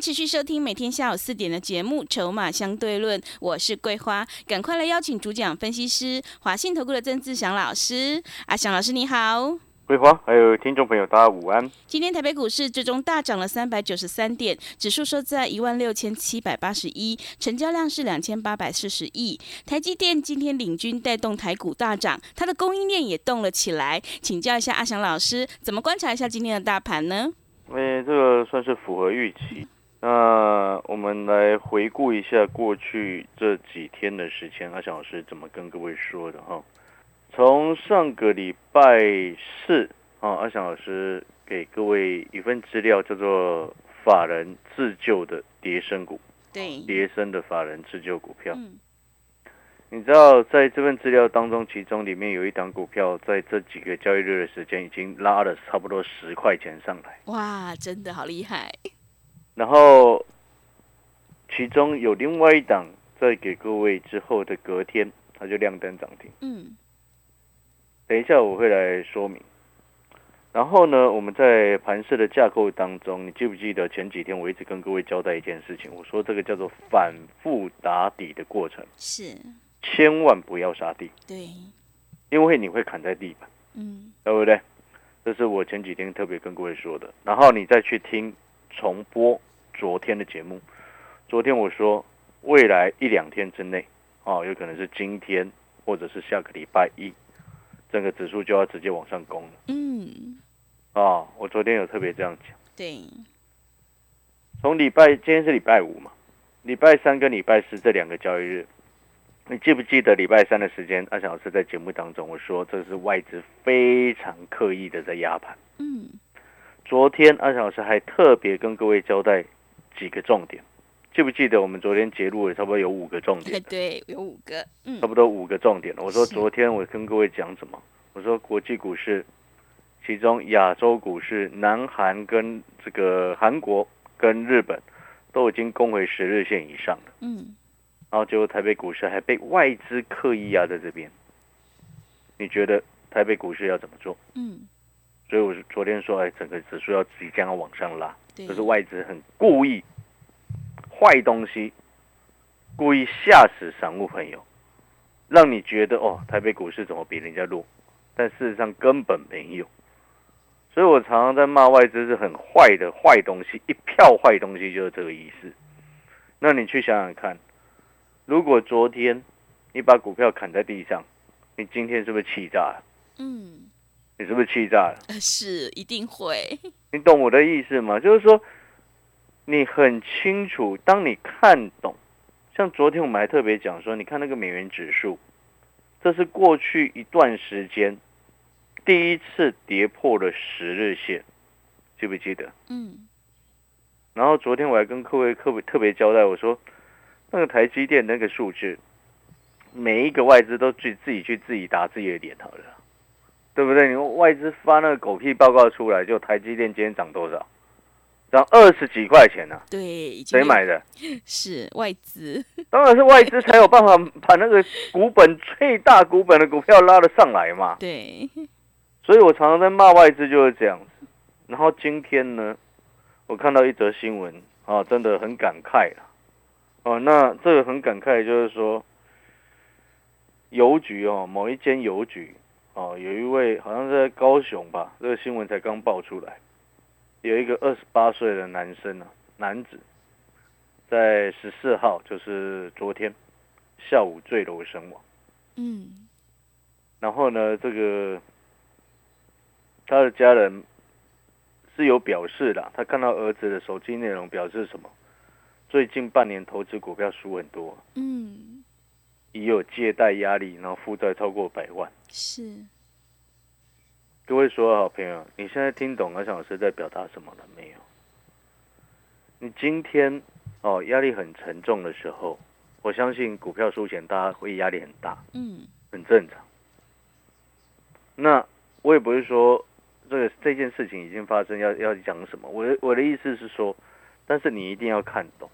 持续收听每天下午四点的节目《筹码相对论》，我是桂花，赶快来邀请主讲分析师华信投顾的曾志祥老师。阿祥老师你好，桂花还有听众朋友大家午安。今天台北股市最终大涨了三百九十三点，指数收在一万六千七百八十一，成交量是两千八百四十亿。台积电今天领军带动台股大涨，它的供应链也动了起来。请教一下阿祥老师，怎么观察一下今天的大盘呢？哎，这个算是符合预期。那我们来回顾一下过去这几天的时间，阿翔老师怎么跟各位说的哈？从上个礼拜四啊，阿翔老师给各位一份资料，叫做法人自救的跌升股，对，跌升的法人自救股票。嗯，你知道在这份资料当中，其中里面有一档股票，在这几个交易日的时间，已经拉了差不多十块钱上来。哇，真的好厉害。然后，其中有另外一档，在给各位之后的隔天，它就亮灯涨停。嗯，等一下我会来说明。然后呢，我们在盘市的架构当中，你记不记得前几天我一直跟各位交代一件事情？我说这个叫做反复打底的过程，是，千万不要杀地，对，因为你会砍在地板，嗯，对不对？这是我前几天特别跟各位说的。然后你再去听重播昨天的节目，昨天我说未来一两天之内，哦，有可能是今天或者是下个礼拜一，整个指数就要直接往上攻了。嗯，啊、我昨天有特别这样讲。对，从礼拜今天是礼拜五嘛，礼拜三跟礼拜四这两个交易日，你记不记得礼拜三的时间？阿翔老师在节目当中我说，这是外资非常刻意的在压盘。嗯，昨天阿翔老师还特别跟各位交代几个重点，记不记得我们昨天揭露了差不多有五个重点，对，有五个，嗯差，不多五个重点。我说昨天我跟各位讲什么？我说国际股市，其中亚洲股市，南韩跟这个韩国跟日本都已经攻回十日线以上了，嗯，然后结果台北股市还被外资刻意压在这边。你觉得台北股市要怎么做？嗯，所以我是昨天说，哎，整个指数要即将要往上拉，就，是外资很故意坏东西，故意吓死散户朋友，让你觉得哦，台北股市怎么比人家弱？但事实上根本没有。所以我常常在骂外资是很坏的坏东西，一票坏东西就是这个意思。那你去想想看，如果昨天你把股票砍在地上，你今天是不是气炸了？嗯，你是不是气炸了？呃是一定会，你懂我的意思吗？就是说，你很清楚，当你看懂，像昨天我们还特别讲说，你看那个美元指数，这是过去一段时间第一次跌破了十日线，记不记得？嗯，然后昨天我还跟各位特别特别交代，我说那个台积电那个数字，每一个外资都自己自己去自己打自己的脸好了，对不对？你外资发那个狗屁报告出来，就台积电今天涨多少？涨二十几块钱呢、对，谁买的？是外资，当然是外资才有办法把那个股本最大股本的股票拉得上来嘛。对，所以我常常在骂外资就是这样子。然后今天呢，我看到一则新闻啊，真的很感慨啊。哦，那这个很感慨，就是说，邮局哦，某一间邮局哦，有一位好像是在高雄吧，这个新闻才刚爆出来，有一个二十八岁的男生啊，男子，在十四号，就是昨天下午坠楼身亡。嗯，然后呢，这个他的家人是有表示的，他看到儿子的手机内容表示什么？最近半年投资股票输很多，嗯，已有借贷压力，然后负债超过百万。是，各位所有好朋友，你现在听懂阿翔老师在表达什么了没有？你今天哦压力很沉重的时候，我相信股票输钱大家会压力很大，嗯，很正常。那我也不是说这个这件事情已经发生要要讲什么，我的我的意思是说，但是你一定要看懂，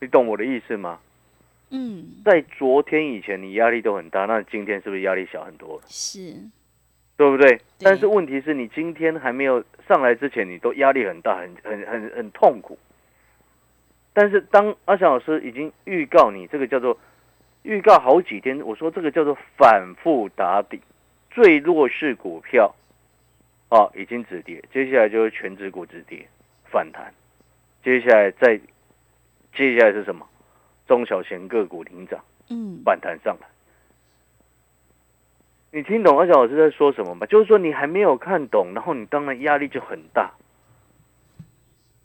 你懂我的意思吗？嗯，在昨天以前你压力都很大，那今天是不是压力小很多了？是，对不对？但是问题是你今天还没有上来之前，你都压力很大，很很很很痛苦。但是当阿翔老师已经预告你，这个叫做预告好几天，我说这个叫做反复打底，最弱势股票啊已经止跌，接下来就是全指股止跌反弹，接下来再接下来是什么？中小型个股领涨，嗯，反弹上来。你听懂阿小老师在说什么吗？就是说你还没有看懂，然后你当然压力就很大。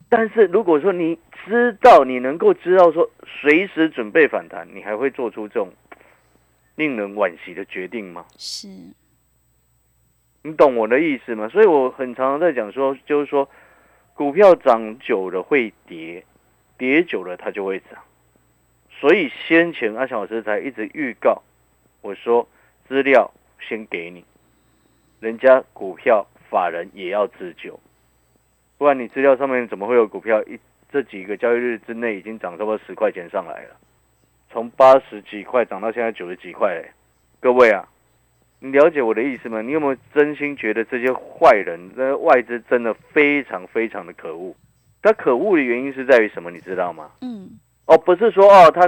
但是如果说你知道，你能够知道说随时准备反弹，你还会做出这种令人惋惜的决定吗？是，你懂我的意思吗？所以我很常常在讲说，就是说股票涨久了会跌，跌久了它就会涨。所以先前阿强老师才一直预告，我说资料先给你，人家股票法人也要自救，不然你资料上面怎么会有股票一这几个交易日之内已经涨差不多十块钱上来了，从八十几块涨到现在九十几块嘞，各位啊，你了解我的意思吗？你有没有真心觉得这些坏人、那外资真的非常非常的可恶？他可恶的原因是在于什么？你知道吗？嗯，哦，不是说哦，他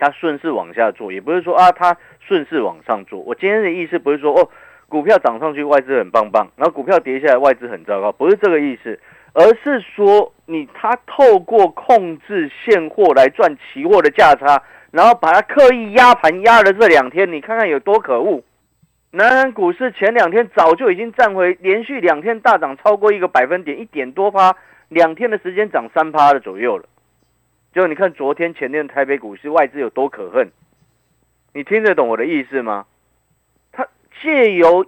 他顺势往下做，也不是说啊，他顺势往上做。我今天的意思不是说哦，股票涨上去外资很棒棒，然后股票跌下来外资很糟糕，不是这个意思，而是说你他透过控制现货来赚期货的价差，然后把它刻意压盘压了这两天，你看看有多可恶。南韩股市前两天早就已经站回连续两天大涨超过一个百分点，一点多趴，两天的时间涨三趴的左右了。就你看昨天前天台北股市外资有多可恨，你听得懂我的意思吗？他借由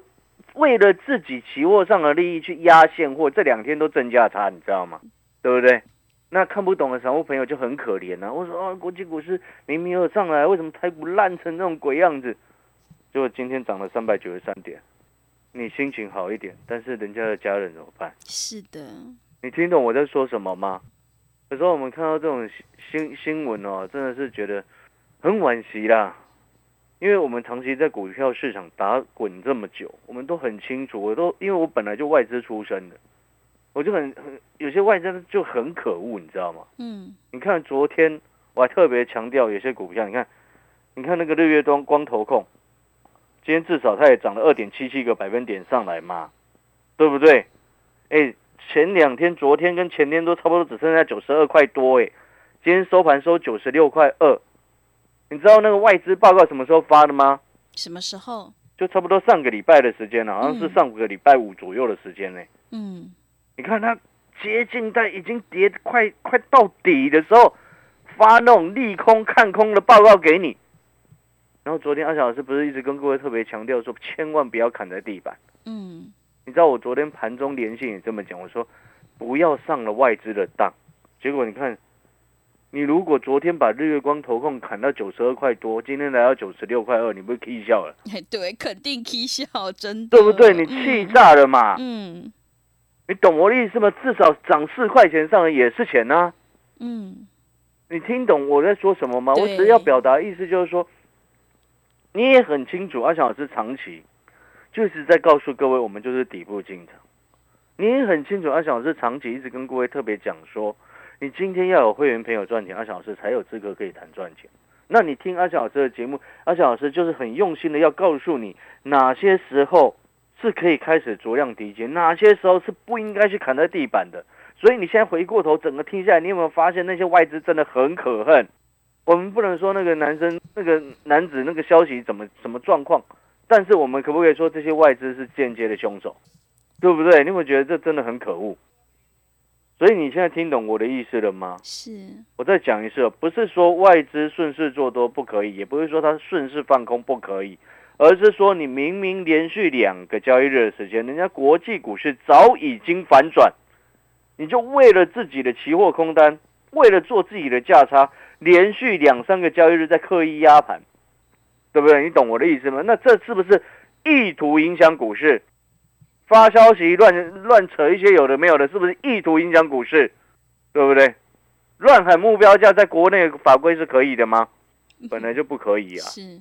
为了自己期货上的利益去压现货，这两天都正价差，你知道吗？对不对？那看不懂的散户朋友就很可怜呐、我说啊，国际股市明明有上来，为什么台股烂成那种鬼样子？结果今天涨了三百九十三点，你心情好一点，但是人家的家人怎么办？是的，你听懂我在说什么吗？有时候我们看到这种新新闻哦，真的是觉得很惋惜啦。因为我们长期在股票市场打滚这么久，我们都很清楚。我都因为我本来就外资出身的，我就很很有些外资就很可恶，你知道吗？嗯，你看昨天我还特别强调有些股票，你看，你看那个日月光光头控，今天至少它也涨了二点七七个百分点上来嘛，对不对？哎，前两天、昨天跟前天都差不多只剩下九十二块多，哎，今天收盘收九十六块二。你知道那个外资报告什么时候发的吗？什么时候？就差不多上个礼拜的时间了，好像是嗯上个礼拜五左右的时间呢。嗯，你看它接近在已经跌快快到底的时候，发那种利空看空的报告给你。然后昨天阿小老师不是一直跟各位特别强调说，千万不要砍在地板。嗯，你知道我昨天盘中连线也这么讲，我说不要上了外资的当。结果你看，你如果昨天把日月光投控砍到九十二块多，今天来到九十六块二，你不是 K 笑了，哎，对，肯定 K 笑，真的，对不对？你气炸了嘛？嗯你懂我的意思吗？至少涨四块钱上来也是钱呐、嗯你听懂我在说什么吗？我对只要表达意思就是说，你也很清楚，阿翔老师长期就是在告诉各位，我们就是底部进场。你也很清楚，阿小老师长期一直跟各位特别讲说，你今天要有会员朋友赚钱，阿小老师才有资格可以谈赚钱。那你听阿小老师的节目，阿小老师就是很用心的要告诉你哪些时候是可以开始酌量低接，哪些时候是不应该去砍在地板的。所以你现在回过头整个听下来，你有没有发现那些外资真的很可恨？我们不能说那个男生、那个男子那个消息怎么什么状况，但是我们可不可以说这些外资是间接的凶手，对不对？你有没有觉得这真的很可恶？所以你现在听懂我的意思了吗？是，我再讲一次哦，不是说外资顺势做多不可以，也不是说它顺势放空不可以，而是说你明明连续两个交易日的时间，人家国际股市早已经反转，你就为了自己的期货空单为了做自己的价差，连续两三个交易日在刻意压盘，对不对？你懂我的意思吗？那这是不是意图影响股市？发消息乱乱扯一些有的没有的，是不是意图影响股市？对不对？乱喊目标价，在国内法规是可以的吗？本来就不可以啊！是，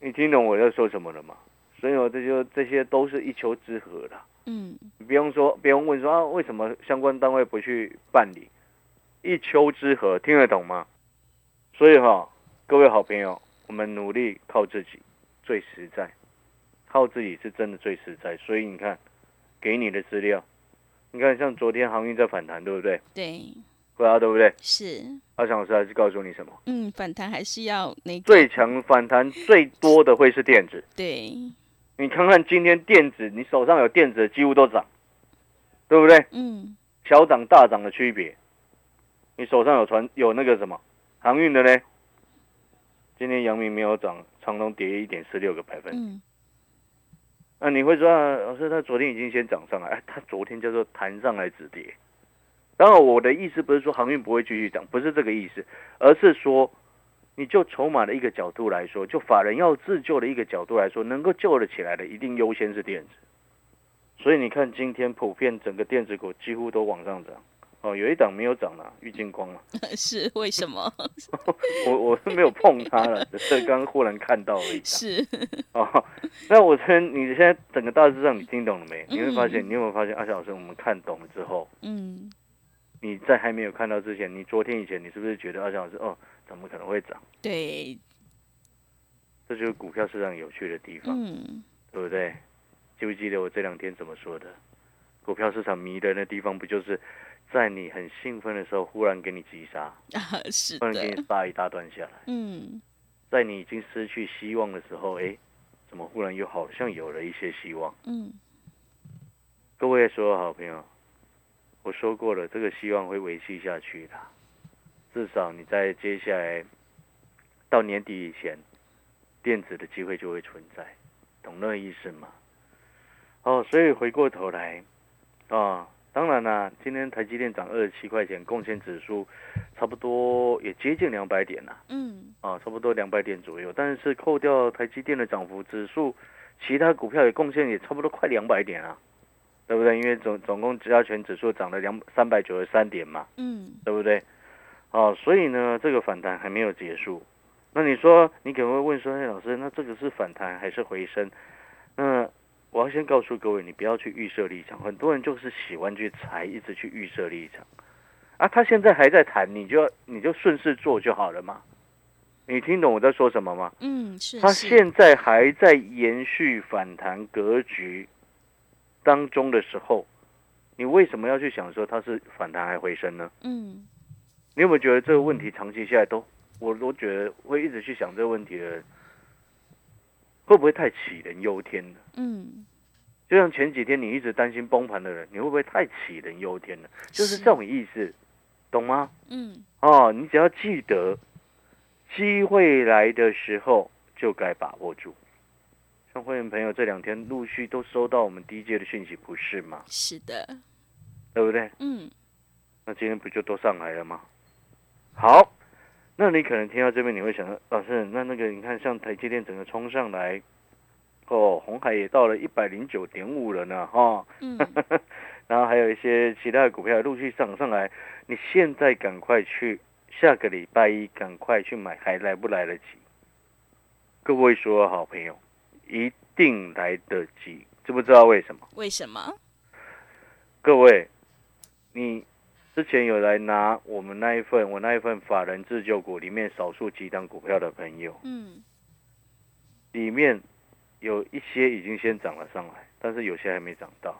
你听懂我在说什么了吗？所以我这就这些都是一丘之貉的。嗯，你不用说，不用问说啊，为什么相关单位不去办理？一丘之貉，听得懂吗？所以哈，各位好朋友，我们努力靠自己最实在，靠自己是真的最实在。所以你看，给你的资料，你看像昨天航运在反弹，对不对？对，对啊，对不对？是，阿强老师还是告诉你什么？嗯，反弹还是要那个最强反弹最多的会是电子。对，你看看今天电子，你手上有电子的几乎都涨，对不对？嗯，小涨大涨的区别。你手上有船有那个什么航运的呢？今天阳明没有涨，长隆跌一点四六个百分。嗯，那你会说，啊老师他昨天已经先涨上来，哎，他昨天叫做弹上来止跌。当然，我的意思不是说航运不会继续涨，不是这个意思，而是说，你就筹码的一个角度来说，就法人要自救的一个角度来说，能够救得起来的，一定优先是电子。所以你看，今天普遍整个电子股几乎都往上涨。哦，有一档没有涨了，玉金光了。是为什么？我我是没有碰它了，只是刚刚忽然看到而已。是，哦，那我先，你现在整个大致上你听懂了没？你会发现，你有没有发现，阿小老师，我们看懂了之后，嗯，你在还没有看到之前，你昨天以前，你是不是觉得阿小老师，哦，怎么可能会涨？对，这就是股票市场有趣的地方，嗯，对不对？记不记得我这两天怎么说的？股票市场迷人的地方，不就是在你很兴奋的时候，忽然给你击杀，啊，是忽然给，你杀一大段下来。嗯，在你已经失去希望的时候，哎，怎么忽然又好像有了一些希望？嗯，各位所有好朋友，我说过了，这个希望会维系下去的，至少你在接下来到年底以前，电子的机会就会存在，懂那个意思吗？哦，所以回过头来，啊、当然啦，今天台积电涨二十七块钱，贡献指数差不多也接近两百点啦。嗯，啊，差不多两百点左右，但是扣掉台积电的涨幅指数，其他股票也贡献也差不多快两百点啊，对不对？因为总总共加权指数涨了两三百九十三点嘛，嗯，对不对？哦、所以呢，这个反弹还没有结束。那你说，你可能会问说，哎，老师，那这个是反弹还是回升？那我要先告诉各位，你不要去预设立场，很多人就是喜欢去猜，一直去预设立场。啊，他现在还在谈，你就要你就顺势做就好了嘛。你听懂我在说什么吗？嗯，是，它是现在还在延续反弹格局当中的时候，你为什么要去想说它是反弹还回升呢？嗯，你有没有觉得这个问题长期下来都，我都觉得会一直去想这个问题的人，会不会太杞人忧天了？嗯，就像前几天你一直担心崩盘的人，你会不会太杞人忧天了？就是是这种意思，懂吗？嗯，哦，你只要记得，机会来的时候就该把握住。像会员朋友这两天陆续都收到我们第一届的讯息，不是吗？是的，对不对？嗯，那今天不就都上来了吗？好，那你可能听到这边你会想到，老师，那那个你看像台积电整个冲上来，哦，红海也到了一百零九点五了呢，哈、嗯，然后还有一些其他的股票陆续涨上来，你现在赶快去，下个礼拜一赶快去买，还来不来得及？各位所有好朋友，一定来得及，知不知道为什么？为什么？各位，你之前有来拿我们那一份，我那一份法人自救股里面少数几档股票的朋友，嗯，里面有一些已经先涨了上来，但是有些还没涨到。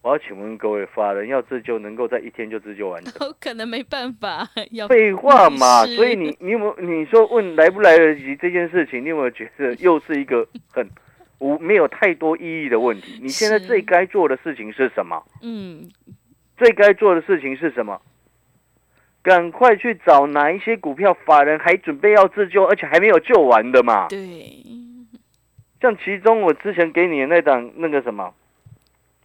我要请问各位，法人要自救，能够在一天就自救完成？我 可能没办法，要废话嘛，所以你你有没有你说问来不来得及这件事情，你有没有觉得 又是一个很无没有太多意义的问题？你现在最该做的事情是什么？嗯，最该做的事情是什么？赶快去找哪一些股票，法人还准备要自救，而且还没有救完的嘛。对，像其中我之前给你的那档那个什么，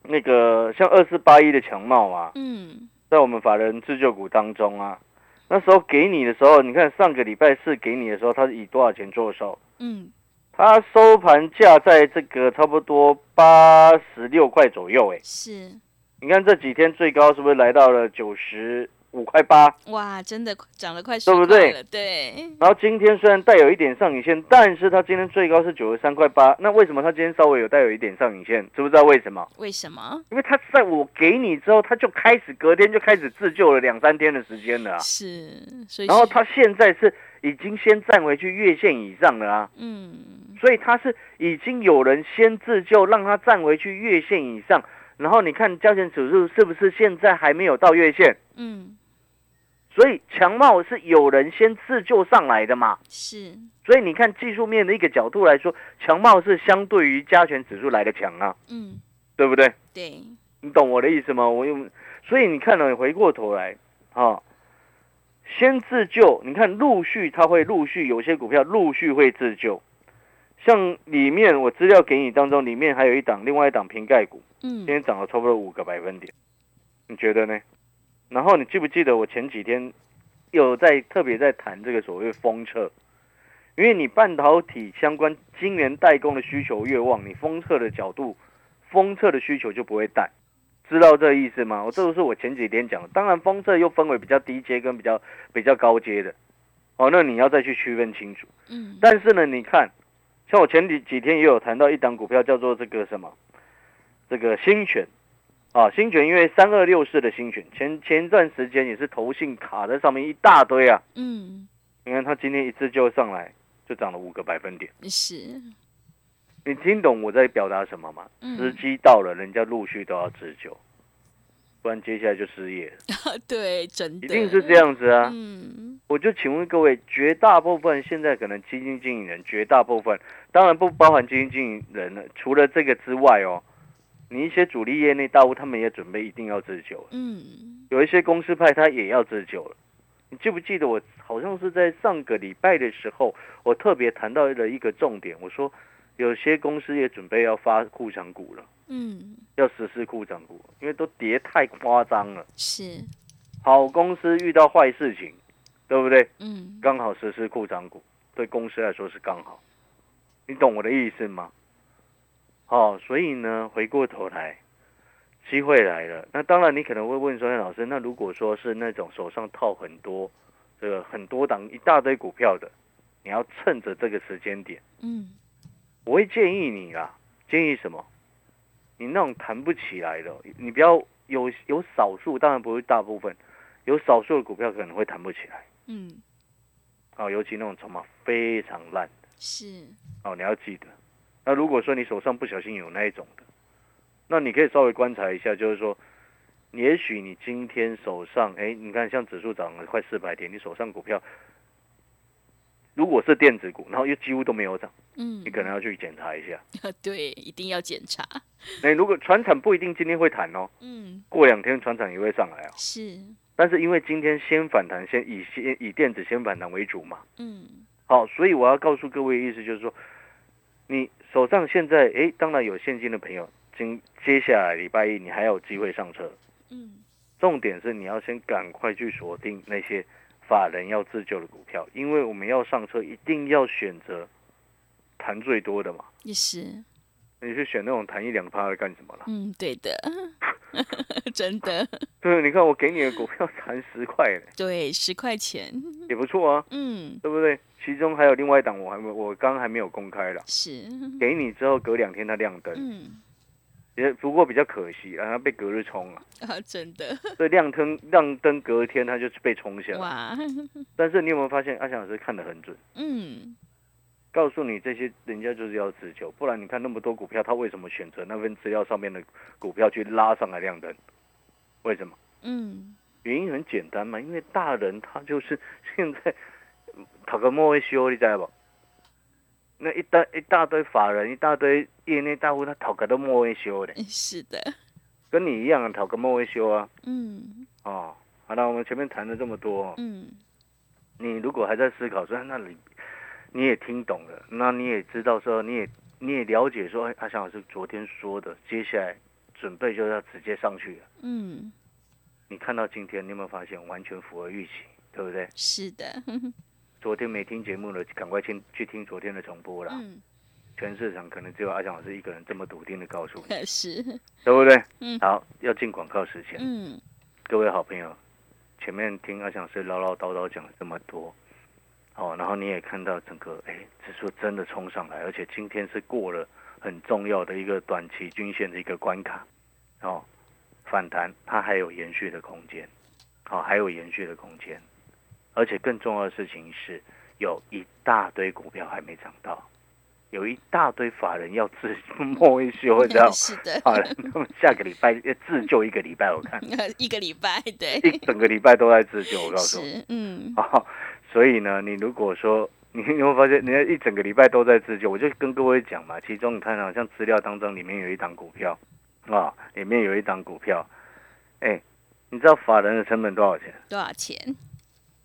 那个像二四八一的强茂啊，嗯，在我们法人自救股当中啊，那时候给你的时候，你看上个礼拜四给你的时候，它是以多少钱做售？嗯，它收盘价在这个差不多八十六块左右，哎，是，你看这几天最高是不是来到了九十五块八？哇，真的涨了快对不10块对了，对，然后今天虽然带有一点上影线，但是它今天最高是九十三块八。那为什么它今天稍微有带有一点上影线？知不知道为什么？为什么？因为它在我给你之后，它就开始隔天就开始自救了两三天的时间了啊。是，所以然后它现在是已经先站回去月线以上了啊，嗯，所以它是已经有人先自救，让它站回去月线以上。然后你看加权指数是不是现在还没有到月线？嗯，所以强茂是有人先自救上来的嘛。是，所以你看技术面的一个角度来说，强茂是相对于加权指数来的强啊，嗯，对不对？对，你懂我的意思吗？我用，所以你看了，你回过头来啊，先自救。你看陆续它会陆续有些股票陆续会自救，像里面我资料给你当中，里面还有一档另外一档瓶盖股，嗯今，天涨了差不多五个百分点，你觉得呢？然后你记不记得我前几天有在特别在谈这个所谓封测，因为你半导体相关晶圆代工的需求越旺，你封测的角度，封测的需求就不会淡，知道这意思吗？我这个是我前几天讲的，当然封测又分为比较低阶跟比较比较高阶的，哦，那你要再去区分清楚。嗯，但是呢，你看，像我前几几天也有谈到一档股票叫做这个什么，这个新权啊，新权因为三二六四的新权，前前一段时间也是投信卡在上面一大堆啊，嗯，你看它今天一次就上来，就涨了五个百分点，是，你听懂我在表达什么吗？嗯。时机到了，人家陆续都要自救，不然接下来就失业，对，真的，一定是这，样子啊。嗯，我就请问各位，绝大部分现在可能基金经理人，绝大部分当然不包含基金经理人了，除了这个之外哦，你一些主力业内大户，他们也准备一定要自救。了，嗯，有一些公司派他也要自救了。你记不记得我好像是在上个礼拜的时候，我特别谈到了一个重点，我说有些公司也准备要发库藏股了，嗯，要实施库藏股，因为都跌太夸张了。是，好公司遇到坏事情，对不对？嗯，刚好实施库藏股，对公司来说是刚好，你懂我的意思吗？哦，所以呢，回过头来，机会来了。那当然，你可能会问说，哎老师，那如果说是那种手上套很多，这个很多档一大堆股票的，你要趁着这个时间点，嗯，我会建议你啦，建议什么？你那种弹不起来的，你不要有有少数，当然不是大部分，有少数的股票可能会弹不起来。嗯，哦，尤其那种筹码非常烂是，哦，你要记得。那如果说你手上不小心有那一种的，那你可以稍微观察一下，就是说，也许你今天手上，哎，你看像指数涨了快四百点，你手上股票如果是电子股，然后又几乎都没有涨，嗯。你，可能要去检查一下。对，一定要检查，那如果船产不一定今天会弹哦，嗯，过两天船产也会上来哦。是，但是因为今天先反弹，先以先以电子先反弹为主嘛，嗯，好，所以我要告诉各位，意思就是说，你手上现在诶，当然有现金的朋友，今接下来礼拜一你还有机会上车。嗯，重点是你要先赶快去锁定那些法人要自救的股票，因为我们要上车，一定要选择谈最多的嘛。也是，你去选那种弹一两趴的干什么了？嗯，对的，真的，对，你看我给你的股票弹十块嘞，对，十块钱，也不错啊，嗯，对不对？其中还有另外一档，我还没我刚刚还没有公开了，是，给你之后隔两天它亮灯，嗯，也不过比较可惜啊，它被隔日冲了。啊，真的，所以亮灯亮灯隔天它就被冲下来。哇，但是你有没有发现阿翔老师看得很准？嗯，告诉你这些人家就是要自救，不然你看那么多股票，他为什么选择那份资料上面的股票去拉上来亮灯？为什么？嗯，原因很简单嘛，因为大人他就是现在讨个莫会修，你知道不？那一大一大堆法人，一大堆业内大户，他讨个都莫维修的，是的，跟你一样讨个莫维修啊。嗯，哦，好了，我们前面谈了这么多，嗯，你如果还在思考说，那你你也听懂了，那你也知道说，你也你也了解说，哎，阿翔老师昨天说的，接下来准备就要直接上去了。嗯，你看到今天，你有没有发现完全符合预期？对不对？是的，昨天没听节目的，赶快去去听昨天的重播啦。嗯，全市场可能只有阿翔老师一个人这么笃定的告诉你，是，对不对？嗯。好，要进广告时间，嗯，各位好朋友，前面听阿翔老师唠唠叨叨讲了这么多，哦，然后你也看到整个哎指数真的冲上来，而且今天是过了很重要的一个短期均线的一个关卡，哦，反弹它还有延续的空间，好、还有延续的空间，而且更重要的事情是，有一大堆股票还没涨到，有一大堆法人要自摸一休，你知道吗？是的，法人他们下个礼拜要自救一个礼拜，我看 一个礼拜，对，一整个礼拜都在自救，我告诉你。是，嗯，哦，所以呢，你如果说你你会发现，人家一整个礼拜都在自救，我就跟各位讲嘛，其中你看好像资料当中里面有一档股票啊，里面有一档股票，哎，你知道法人的成本多少钱？多少钱？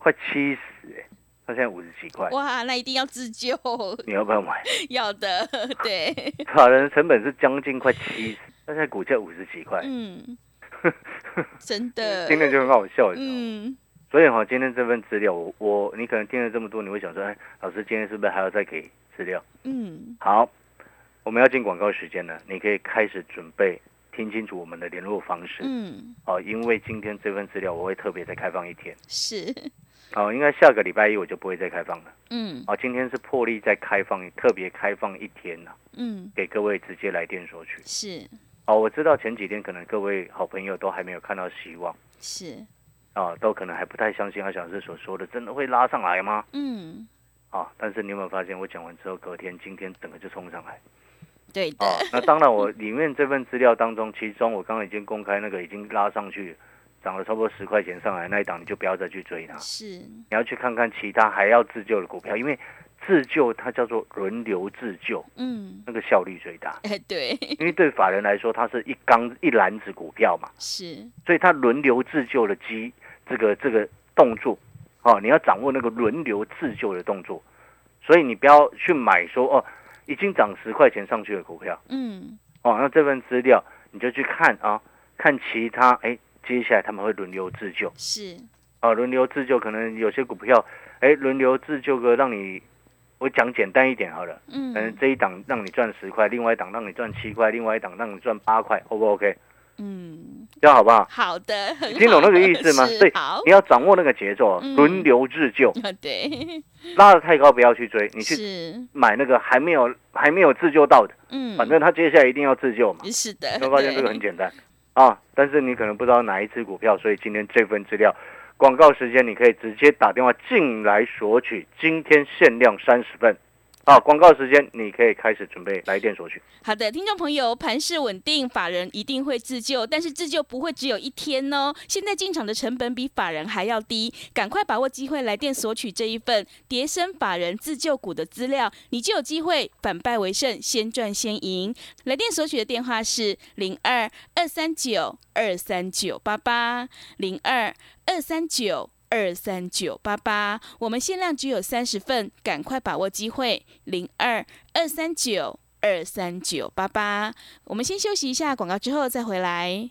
快七十哎，他现在五十几块，哇，那一定要自救，你要不要买？要的，对，法人的成本是将近快七十，他现在股价五十几块，嗯，真的，听着就很好笑？嗯，所以哈，今天这份资料，我我你可能听了这么多，你会想说，哎，老师今天是不是还要再给资料？嗯，好，我们要进广告时间了，你可以开始准备听清楚我们的联络方式。嗯，哦，因为今天这份资料我会特别再开放一天。是，哦，应该下个礼拜一我就不会再开放了。嗯哦，今天是破例再开放，特别开放一天了，嗯，给各位直接来电索取。是哦，我知道前几天可能各位好朋友都还没有看到希望。是，哦、都可能还不太相信阿小师所说的，真的会拉上来吗？嗯，啊，但是你有没有发现，我讲完之后，隔天今天整个就冲上来对的，啊？那当然，我里面这份资料当中，其中我刚刚已经公开那个已经拉上去，涨了差不多十块钱上来那一档，你就不要再去追它，是，你要去看看其他还要自救的股票，因为自救它叫做轮流自救，嗯，那个效率最大。哎，对，因为对法人来说，它是一缸一篮子股票嘛，是，所以它轮流自救的机这个这个动作，哦，你要掌握那个轮流自救的动作，所以你不要去买说哦，已经涨十块钱上去的股票，嗯，哦，那这份资料你就去看啊，看其他，哎，接下来他们会轮流自救，是，啊，轮流自救，可能有些股票，哎，轮流自救个让你，我讲简单一点好了，可能嗯这一档让你赚十块，另外一档让你赚七块，另外一档让你赚八块，O 不 OK？嗯，这样好不好？好的，听懂那个意思吗？所以是好，你要掌握那个节奏，嗯。轮流自救，啊，对，拉的太高不要去追，你去是，买那个还没有还没有自救到的，嗯，反正他接下来一定要自救嘛。是的，你会发现这个很对简单啊，但是你可能不知道哪一只股票，所以今天这份资料广告时间你可以直接打电话进来索取，今天限量三十份。好，广告时间你可以开始准备来电索取。好的，听众朋友，盘势稳定，法人一定会自救，但是自救不会只有一天哦。现在进场的成本比法人还要低，赶快把握机会来电索取这一份叠升法人自救股的资料，你就有机会反败为胜，先赚先赢。来电索取的电话是零二二三九二三九八八零二二三九。二三九八八，我们限量只有三十份，赶快把握机会。零二二三九二三九八八。我们先休息一下广告，之后再回来。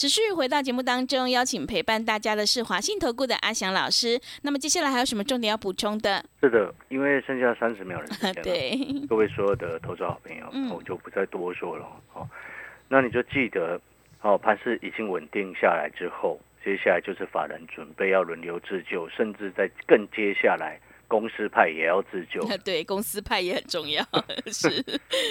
持续回到节目当中，邀请陪伴大家的是华信投顾的阿翔老师。那么接下来还有什么重点要补充的？是的，因为剩下三十秒的时间了，对，各位所有的投资好朋友，嗯我就不再多说了。哦，那你就记得，哦，盘势已经稳定下来之后，接下来就是法人准备要轮流自救，甚至在更接下来，公司派也要自救。对，公司派也很重要，是，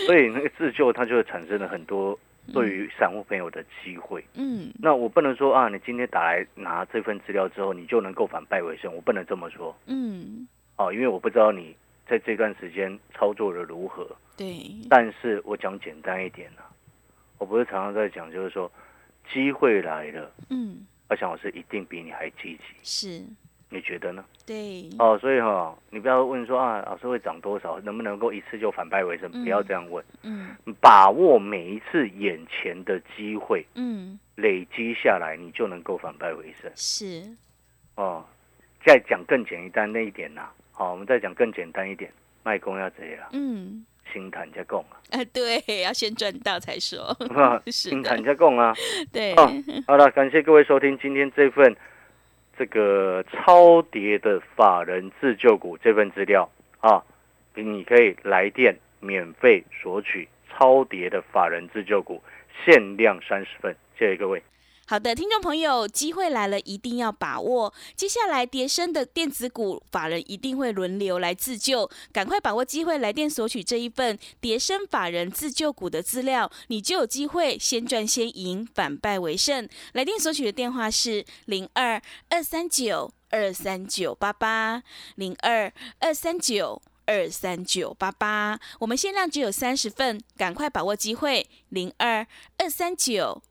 所以那个自救，它就会产生了很多对于散户朋友的机会。嗯，那我不能说啊，你今天打来拿这份资料之后，你就能够反败为胜，我不能这么说。嗯，哦，因为我不知道你在这段时间操作的如何。对，但是我讲简单一点啊，我不是常常在讲，就是说机会来了，嗯，阿翔老师一定比你还积极。是，你觉得呢？对，哦，所以哈、你不要问说啊，老师会涨多少，能不能够一次就反败为胜？嗯。不要这样问，嗯。把握每一次眼前的机会，嗯，累积下来，你就能够反败为胜。是，哦，再讲更简单那一点呐、好、我们再讲更简单一点，卖公要怎样，嗯，心谈加供啊，啊，对，要先赚到才说，是心谈的，加供啊。对，哦，好了，感谢各位收听今天这份这个超跌的法人自救股这份资料啊，你可以来电免费索取超跌的法人自救股，限量三十份，谢谢各位。好的，听众朋友，机会来了，一定要把握。接下来跌升的电子股，法人一定会轮流来自救，赶快把握机会，来电索取这一份跌升法人自救股的资料，你就有机会先赚先赢，反败为胜。来电索取的电话是零二二三九二三九八八零二二三九。二三九八八，我们限量只有三十份，赶快把握机会。零二二三九